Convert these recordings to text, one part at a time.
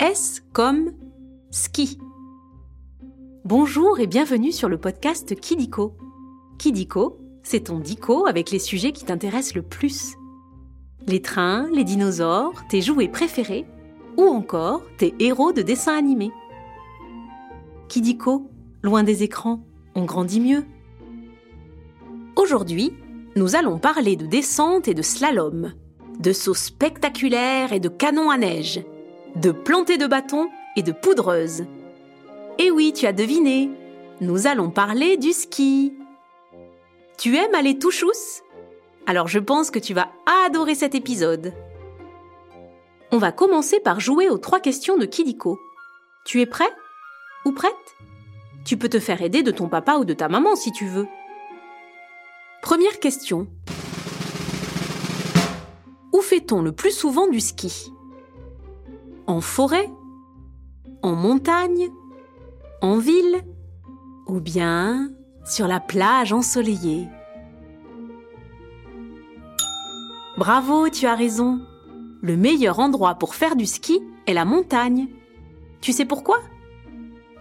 S comme ski. Bonjour et bienvenue sur le podcast Kidiko. Kidiko, c'est ton dico avec les sujets qui t'intéressent le plus. Les trains, les dinosaures, tes jouets préférés ou encore tes héros de dessins animés. Kidiko, loin des écrans, on grandit mieux. Aujourd'hui, nous allons parler de descente et de slalom, de sauts spectaculaires et de canons à neige, de plantées de bâtons et de poudreuses. Et oui, tu as deviné, nous allons parler du ski. Tu aimes aller tout chousse? Alors je pense que tu vas adorer cet épisode. On va commencer par jouer aux trois questions de Kidiko. Tu es prêt? Ou prête? Tu peux te faire aider de ton papa ou de ta maman si tu veux. Première question. Où fait-on le plus souvent du ski? En forêt En montagne En ville Ou bien sur la plage ensoleillée Bravo, tu as raison. Le meilleur endroit pour faire du ski est la montagne. Tu sais pourquoi?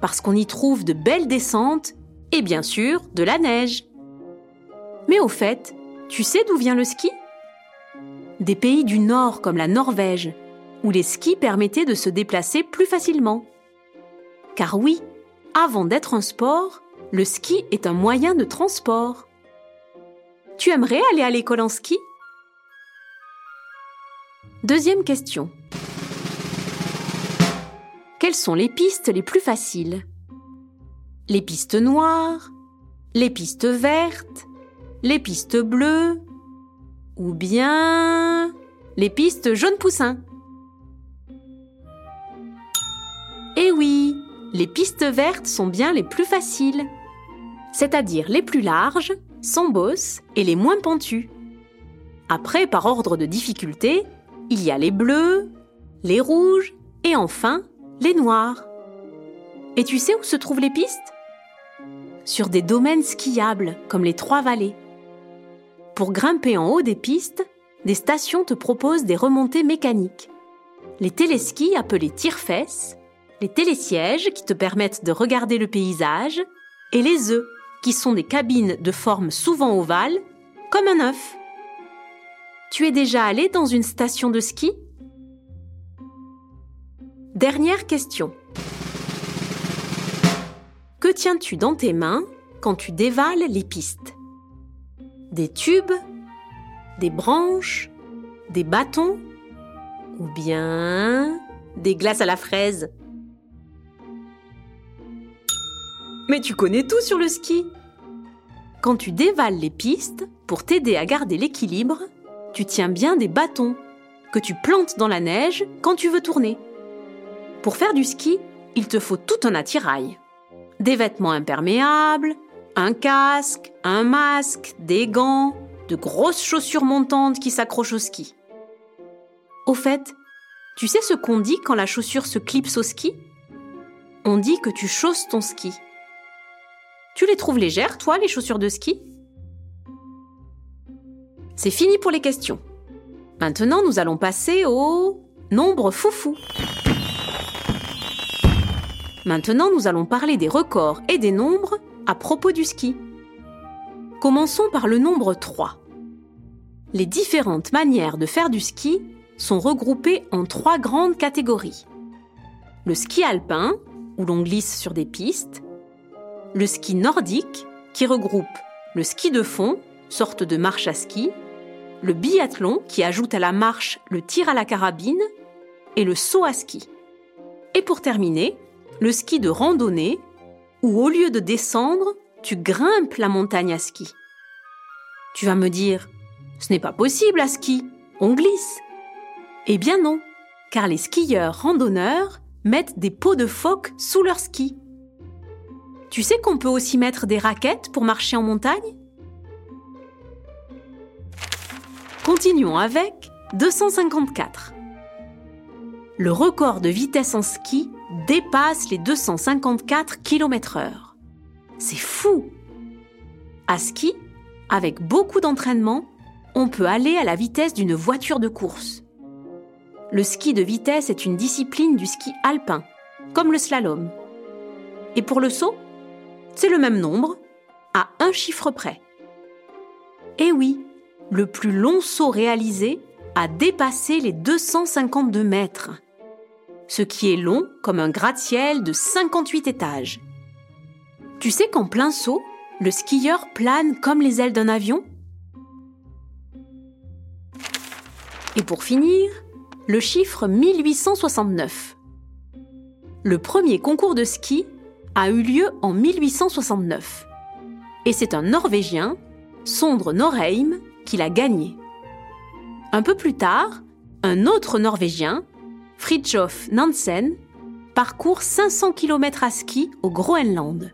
Parce qu'on y trouve de belles descentes et bien sûr de la neige. Mais au fait, tu sais d'où vient le ski? Des pays du Nord comme la Norvège, où les skis permettaient de se déplacer plus facilement. Car oui, avant d'être un sport, le ski est un moyen de transport. Tu aimerais aller à l'école en ski? Deuxième question. Quelles sont les pistes les plus faciles? Les pistes noires Les pistes vertes les pistes bleues ou bien les pistes jaunes poussins? Les pistes vertes sont bien les plus faciles, c'est-à-dire les plus larges, sans bosse et les moins pentues. Après, par ordre de difficulté, il y a les bleus, les rouges et enfin les noirs. Et tu sais où se trouvent les pistes? Sur des domaines skiables comme les Trois Vallées. Pour grimper en haut des pistes, des stations te proposent des remontées mécaniques. Les téléskis appelés tire-fesses, les télésièges qui te permettent de regarder le paysage, et les œufs qui sont des cabines de forme souvent ovale, comme un œuf. Tu es déjà allé dans une station de ski? Dernière question. Que tiens-tu dans tes mains quand tu dévales les pistes? Des tubes, des branches, des bâtons ou bien des glaces à la fraise? Mais tu connais tout sur le ski. Quand tu dévales les pistes, pour t'aider à garder l'équilibre, tu tiens bien des bâtons que tu plantes dans la neige quand tu veux tourner. Pour faire du ski, il te faut tout un attirail. Des vêtements imperméables, un casque, un masque, des gants, de grosses chaussures montantes qui s'accrochent au ski. Au fait, tu sais ce qu'on dit quand la chaussure se clipse au ski? On dit que tu chausses ton ski. Tu les trouves légères, toi, les chaussures de ski? C'est fini pour les questions. Maintenant, nous allons passer au nombre foufou. Maintenant, nous allons parler des records et des nombres à propos du ski. Commençons par le nombre 3. Les différentes manières de faire du ski sont regroupées en trois grandes catégories. Le ski alpin, où l'on glisse sur des pistes, le ski nordique, qui regroupe le ski de fond, sorte de marche à ski, le biathlon, qui ajoute à la marche le tir à la carabine, et le saut à ski. Et pour terminer, le ski de randonnée, où au lieu de descendre, tu grimpes la montagne à ski. Tu vas me dire, ce n'est pas possible à ski, on glisse. Eh bien non, car les skieurs randonneurs mettent des pots de phoque sous leurs skis. Tu sais qu'on peut aussi mettre des raquettes pour marcher en montagne? Continuons avec 254. Le record de vitesse en ski dépasse les 254 km/h. C'est fou À ski, avec beaucoup d'entraînement, on peut aller à la vitesse d'une voiture de course. le ski de vitesse est une discipline du ski alpin, comme le slalom. Et pour le saut, c'est le même nombre, à un chiffre près. Et oui, le plus long saut réalisé a dépassé les 252 mètres, ce qui est long comme un gratte-ciel de 58 étages. Tu sais qu'en plein saut, le skieur plane comme les ailes d'un avion? Et pour finir, le chiffre 1869. Le premier concours de ski a eu lieu en 1869. Et c'est un Norvégien, Sondre Norheim, qui l'a gagné. Un peu plus tard, un autre Norvégien, Fridtjof Nansen, parcourt 500 km à ski au Groenland.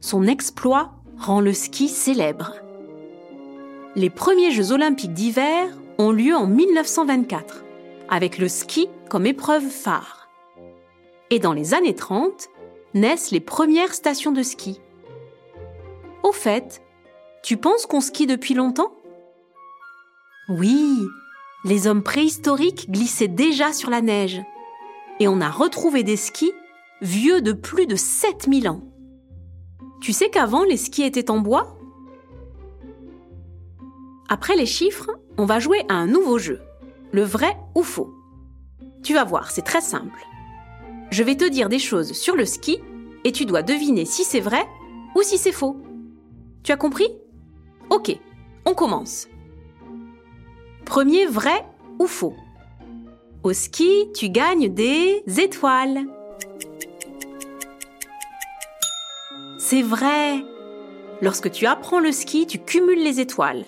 Son exploit rend le ski célèbre. Les premiers Jeux olympiques d'hiver ont lieu en 1924, avec le ski comme épreuve phare. Et dans les années 30, naissent les premières stations de ski. Au fait, tu penses qu'on skie depuis longtemps? Oui, les hommes préhistoriques glissaient déjà sur la neige. Et on a retrouvé des skis vieux de plus de 7000 ans. Tu sais qu'avant, les skis étaient en bois? Après les chiffres, on va jouer à un nouveau jeu, le vrai ou faux. Tu vas voir, c'est très simple. Je vais te dire des choses sur le ski et tu dois deviner si c'est vrai ou si c'est faux. Tu as compris? Ok, on commence. Premier vrai ou faux? Au ski, tu gagnes des étoiles. C'est vrai. Lorsque tu apprends le ski, tu cumules les étoiles.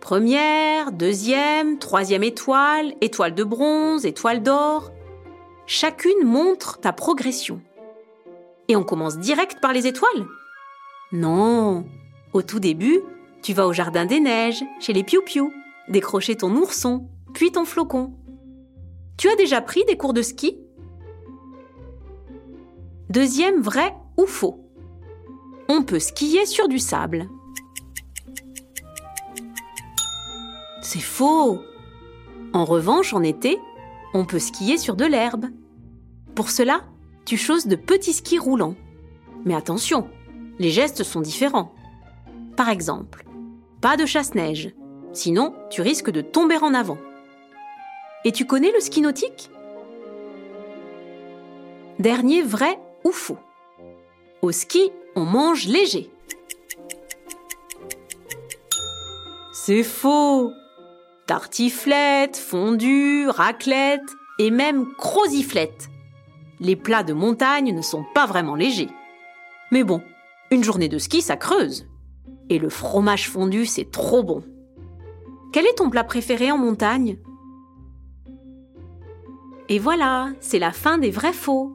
Première, deuxième, troisième étoile, étoile de bronze, étoile d'or. Chacune montre ta progression. Et on commence direct par les étoiles Non. Au tout début, tu vas au jardin des neiges, chez les piou-piou, décrocher ton ourson, puis ton flocon. Tu as déjà pris des cours de ski? Deuxième vrai ou faux on peut skier sur du sable. C'est faux. En revanche, en été, on peut skier sur de l'herbe. Pour cela, tu choses de petits skis roulants. Mais attention, les gestes sont différents. Par exemple, pas de chasse-neige, sinon tu risques de tomber en avant. Et tu connais le ski nautique? Dernier vrai ou faux Au ski, on mange léger. C'est faux. Tartiflette, fondue, raclette et même croziflette. Les plats de montagne ne sont pas vraiment légers. Mais bon, une journée de ski, ça creuse. Et le fromage fondu, c'est trop bon. Quel est ton plat préféré en montagne? Et voilà, c'est la fin des vrais faux.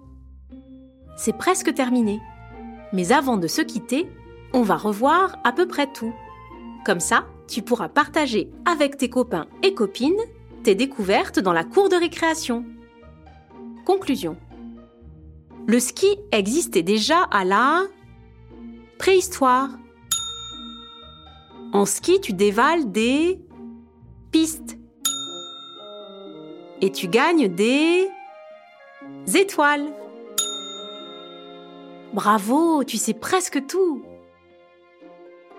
C'est presque terminé. Mais avant de se quitter, on va revoir à peu près tout. Comme ça, tu pourras partager avec tes copains et copines tes découvertes dans la cour de récréation. Conclusion. Le ski existait déjà à la préhistoire. En ski, tu dévales des pistes. Et tu gagnes des étoiles. Bravo, tu sais presque tout.